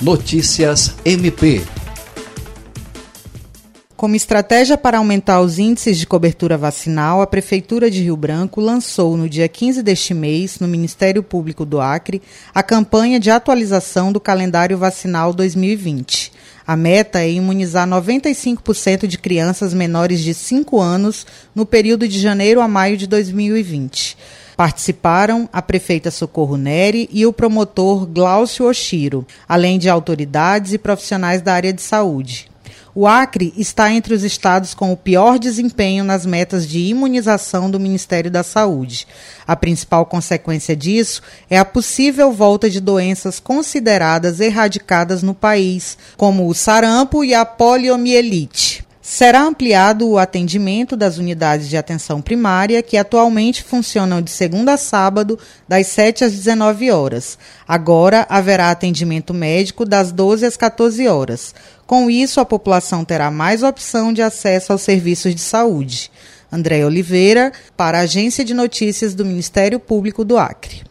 Notícias MP. Como estratégia para aumentar os índices de cobertura vacinal, a Prefeitura de Rio Branco lançou no dia 15 deste mês, no Ministério Público do Acre, a campanha de atualização do calendário vacinal 2020. A meta é imunizar 95% de crianças menores de 5 anos no período de janeiro a maio de 2020. Participaram a prefeita Socorro Neri e o promotor Glaucio Oshiro, além de autoridades e profissionais da área de saúde. O Acre está entre os estados com o pior desempenho nas metas de imunização do Ministério da Saúde. A principal consequência disso é a possível volta de doenças consideradas erradicadas no país, como o sarampo e a poliomielite. Será ampliado o atendimento das unidades de atenção primária, que atualmente funcionam de segunda a sábado, das 7 às 19 horas. Agora haverá atendimento médico das 12 às 14 horas. Com isso, a população terá mais opção de acesso aos serviços de saúde. André Oliveira, para a Agência de Notícias do Ministério Público do Acre.